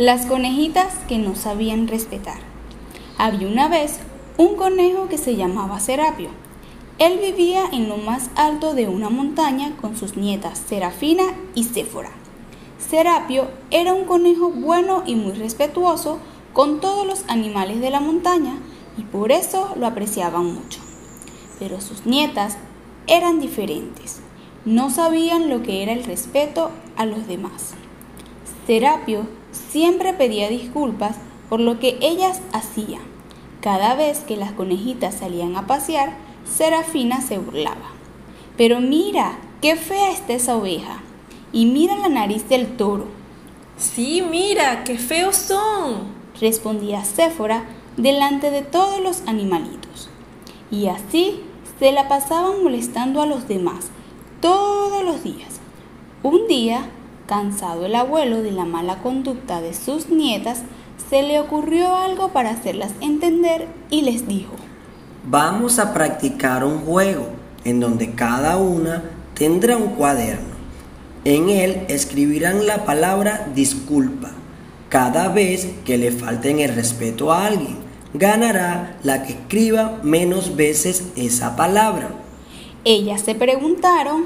Las conejitas que no sabían respetar. Había una vez un conejo que se llamaba Serapio. Él vivía en lo más alto de una montaña con sus nietas Serafina y Séfora. Serapio era un conejo bueno y muy respetuoso con todos los animales de la montaña y por eso lo apreciaban mucho. Pero sus nietas eran diferentes. No sabían lo que era el respeto a los demás. Serapio siempre pedía disculpas por lo que ellas hacían. Cada vez que las conejitas salían a pasear, Serafina se burlaba. Pero mira, qué fea está esa oveja. Y mira la nariz del toro. Sí, mira, qué feos son, respondía Séfora delante de todos los animalitos. Y así se la pasaban molestando a los demás todos los días. Un día Cansado el abuelo de la mala conducta de sus nietas, se le ocurrió algo para hacerlas entender y les dijo, Vamos a practicar un juego en donde cada una tendrá un cuaderno. En él escribirán la palabra disculpa. Cada vez que le falten el respeto a alguien, ganará la que escriba menos veces esa palabra. Ellas se preguntaron,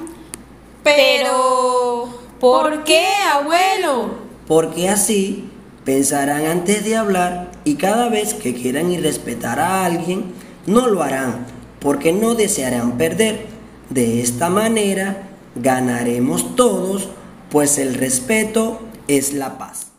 pero... ¿Por qué, abuelo? Porque así pensarán antes de hablar y cada vez que quieran irrespetar a alguien, no lo harán, porque no desearán perder. De esta manera ganaremos todos, pues el respeto es la paz.